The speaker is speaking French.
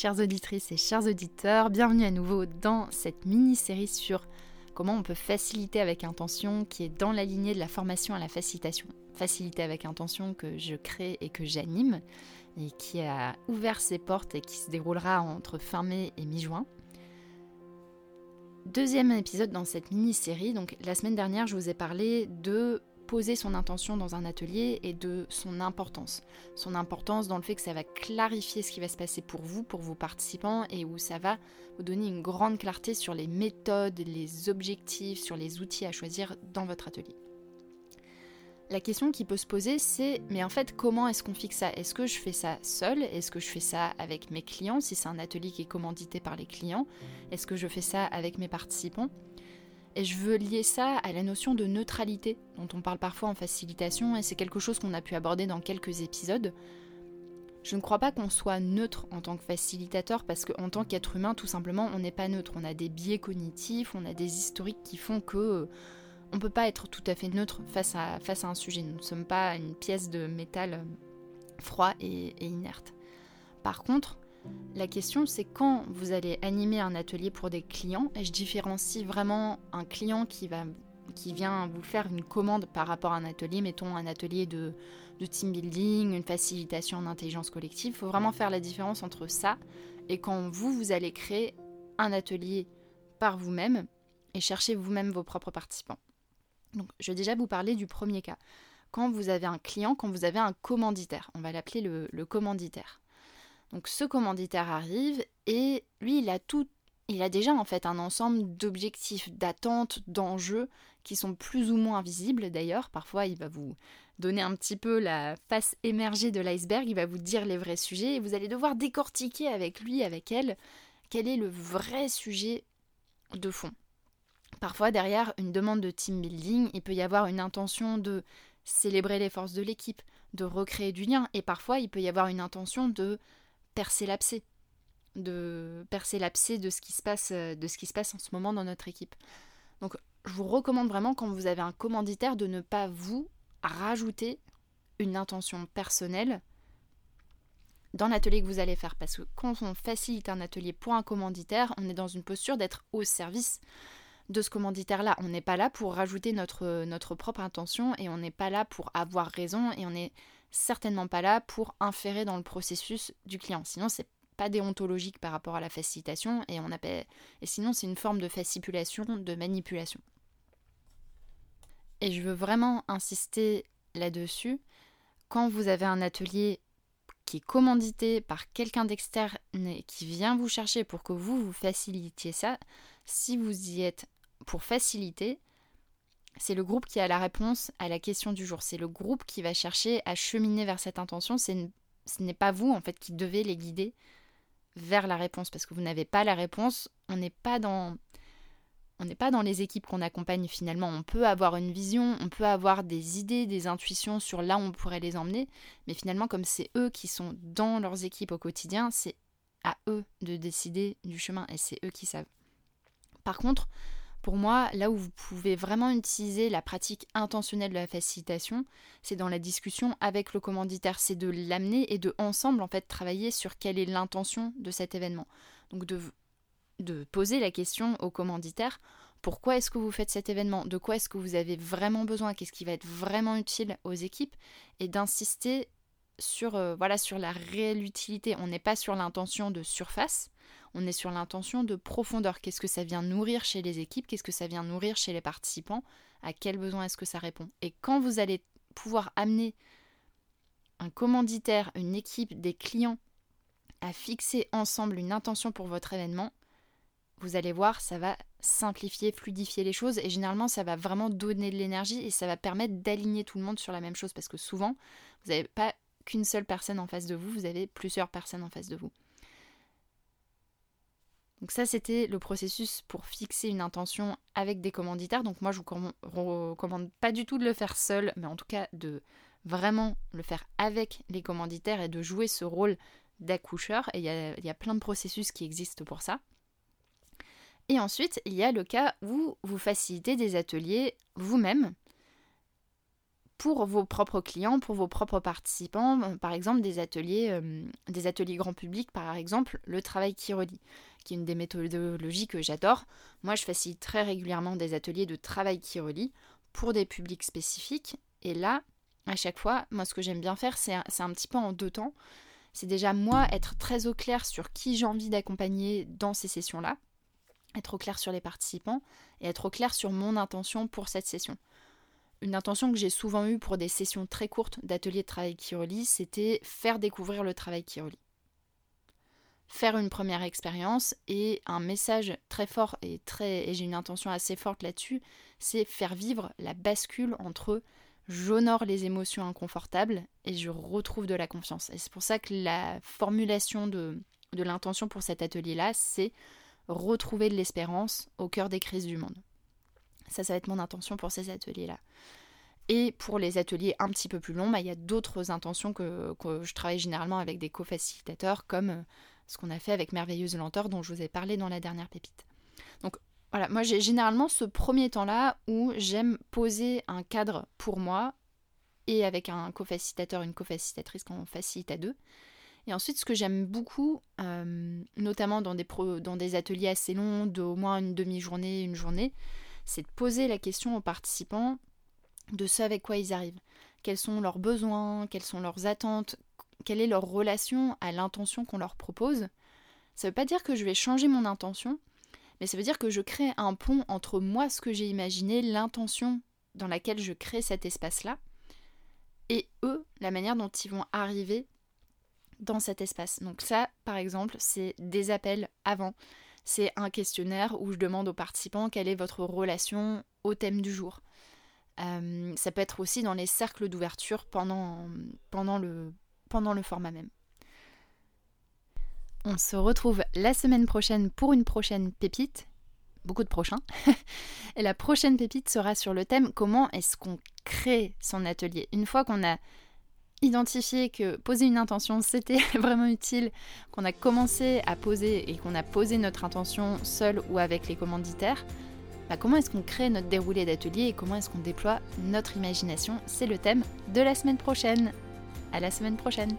Chères auditrices et chers auditeurs, bienvenue à nouveau dans cette mini-série sur comment on peut faciliter avec intention qui est dans la lignée de la formation à la facilitation. Faciliter avec intention que je crée et que j'anime et qui a ouvert ses portes et qui se déroulera entre fin mai et mi-juin. Deuxième épisode dans cette mini-série. Donc la semaine dernière, je vous ai parlé de poser son intention dans un atelier et de son importance. Son importance dans le fait que ça va clarifier ce qui va se passer pour vous, pour vos participants, et où ça va vous donner une grande clarté sur les méthodes, les objectifs, sur les outils à choisir dans votre atelier. La question qui peut se poser, c'est mais en fait, comment est-ce qu'on fixe ça? Est-ce que je fais ça seul Est-ce que je fais ça avec mes clients? Si c'est un atelier qui est commandité par les clients Est-ce que je fais ça avec mes participants? Et je veux lier ça à la notion de neutralité dont on parle parfois en facilitation et c'est quelque chose qu'on a pu aborder dans quelques épisodes. Je ne crois pas qu'on soit neutre en tant que facilitateur parce qu'en tant qu'être humain, tout simplement, on n'est pas neutre. On a des biais cognitifs, on a des historiques qui font que euh, on ne peut pas être tout à fait neutre face à, face à un sujet. Nous ne sommes pas une pièce de métal euh, froid et inerte. Par contre, la question, c'est quand vous allez animer un atelier pour des clients, et je différencie vraiment un client qui, vient vous faire une commande par rapport à un atelier, mettons un atelier de, de team building, une facilitation en intelligence collective. Il faut vraiment faire la différence entre ça et quand vous, vous allez créer un atelier par vous-même et chercher vous-même vos propres participants. Donc, je vais déjà vous parler du premier cas. Quand vous avez un client, quand vous avez un commanditaire, on va l'appeler le commanditaire. Donc ce commanditaire arrive et lui, il a tout, il a déjà en fait un ensemble d'objectifs, d'attentes, d'enjeux qui sont plus ou moins visibles d'ailleurs. Parfois, il va vous donner un petit peu la face émergée de l'iceberg, il va vous dire les vrais sujets et vous allez devoir décortiquer avec lui, avec elle, quel est le vrai sujet de fond. Parfois, derrière une demande de team building, il peut y avoir une intention de célébrer les forces de l'équipe, de recréer du lien, et parfois il peut y avoir une intention de percer l'abcès, de percer l'abcès de ce qui se passe, de ce qui se passe en ce moment dans notre équipe. Donc, je vous recommande vraiment quand vous avez un commanditaire de ne pas vous rajouter une intention personnelle dans l'atelier que vous allez faire. Parce que quand on facilite un atelier pour un commanditaire, on est dans une posture d'être au service de ce commanditaire-là. On n'est pas là pour rajouter notre, notre propre intention et on n'est pas là pour avoir raison et on est certainement pas là pour inférer dans le processus du client. Sinon, c'est pas déontologique par rapport à la facilitation et on appelle et sinon c'est une forme de fascipulation, de manipulation. Et je veux vraiment insister là-dessus. Quand vous avez un atelier qui est commandité par quelqu'un d'externe qui vient vous chercher pour que vous vous facilitiez ça, si vous y êtes pour faciliter, c'est le groupe qui a la réponse à la question du jour. C'est le groupe qui va chercher à cheminer vers cette intention. ce n'est pas vous, en fait, qui devez les guider vers la réponse. Parce que vous n'avez pas la réponse. On n'est pas dans... On n'est pas dans les équipes qu'on accompagne finalement. On peut avoir une vision, on peut avoir des idées, des intuitions sur là où on pourrait les emmener, mais finalement comme c'est eux qui sont dans leurs équipes au quotidien, c'est à eux de décider du chemin et c'est eux qui savent. Par contre, pour moi, là où vous pouvez vraiment utiliser la pratique intentionnelle de la facilitation, c'est dans la discussion avec le commanditaire, c'est de l'amener et de ensemble en fait travailler sur quelle est l'intention de cet événement. Donc de, de poser la question au commanditaire pourquoi est-ce que vous faites cet événement? De quoi est-ce que vous avez vraiment besoin? Qu'est-ce qui va être vraiment utile aux équipes? Et d'insister sur, euh, voilà, sur la réelle utilité. On n'est pas sur l'intention de surface, on est sur l'intention de profondeur. Qu'est-ce que ça vient nourrir chez les équipes? Qu'est-ce que ça vient nourrir chez les participants? À quel besoin est-ce que ça répond? Et quand vous allez pouvoir amener un commanditaire, une équipe, des clients à fixer ensemble une intention pour votre événement, vous allez voir, ça va simplifier, fluidifier les choses et généralement ça va vraiment donner de l'énergie et ça va permettre d'aligner tout le monde sur la même chose parce que souvent, vous n'avez pas qu'une seule personne en face de vous, vous avez plusieurs personnes en face de vous. Donc ça, c'était le processus pour fixer une intention avec des commanditaires. Donc moi, je vous recommande pas du tout de le faire seul, mais en tout cas de vraiment le faire avec les commanditaires et de jouer ce rôle d'accoucheur. Et il y, y a, plein de processus qui existent pour ça. Et ensuite, il y a le cas où vous facilitez des ateliers vous-même pour vos propres clients, pour vos propres participants, euh, par exemple des ateliers, euh, des ateliers grand public, par exemple le travail qui relie, qui est une des méthodologies que j'adore. Moi, je facilite très régulièrement des ateliers de travail qui relie pour des publics spécifiques. Et là, à chaque fois, moi, ce que j'aime bien faire, c'est un, petit peu en deux temps. C'est déjà moi être très au clair sur qui j'ai envie d'accompagner dans ces sessions-là, être au clair sur les participants et être au clair sur mon intention pour cette session une intention que j'ai souvent eue pour des sessions très courtes d'ateliers de travail qui relie, c'était faire découvrir le travail qui relie. Faire une première expérience et un message très fort et très et j'ai une intention assez forte là-dessus, c'est faire vivre la bascule entre j'honore les émotions inconfortables et je retrouve de la confiance. Et c'est pour ça que la formulation de, de l'intention pour cet atelier-là, c'est retrouver de l'espérance au cœur des crises du monde. Ça, ça va être mon intention pour ces ateliers-là. Et pour les ateliers un petit peu plus longs, bah, il y a d'autres intentions que, je travaille généralement avec des co-facilitateurs, comme euh, ce qu'on a fait avec Merveilleuse Lenteur, dont je vous ai parlé dans la dernière pépite. Donc voilà, moi j'ai généralement ce premier temps-là où j'aime poser un cadre pour moi et avec un co-facilitateur, une co-facilitatrice qu'on facilite à deux. Et ensuite, ce que j'aime beaucoup, euh, notamment dans des, dans des ateliers assez longs, d'au moins une demi-journée, une journée, c'est de poser la question aux participants de ce avec quoi ils arrivent. Quels sont leurs besoins, quelles sont leurs attentes, quelle est leur relation à l'intention qu'on leur propose. Ça ne veut pas dire que je vais changer mon intention, mais ça veut dire que je crée un pont entre moi, ce que j'ai imaginé, l'intention dans laquelle je crée cet espace-là, et eux, la manière dont ils vont arriver dans cet espace. Donc ça, par exemple, c'est des appels avant c'est un questionnaire où je demande aux participants quelle est votre relation au thème du jour. Euh, ça peut être aussi dans les cercles d'ouverture pendant, le, pendant le format même. On se retrouve la semaine prochaine pour une prochaine pépite. Beaucoup de prochains. Et la prochaine pépite sera sur le thème comment est-ce qu'on crée son atelier? Une fois qu'on a identifier que poser une intention c'était vraiment utile, qu'on a commencé à poser et qu'on a posé notre intention seul ou avec les commanditaires, bah comment est-ce qu'on crée notre déroulé d'atelier et comment est-ce qu'on déploie notre imagination? C'est le thème de la semaine prochaine. À la semaine prochaine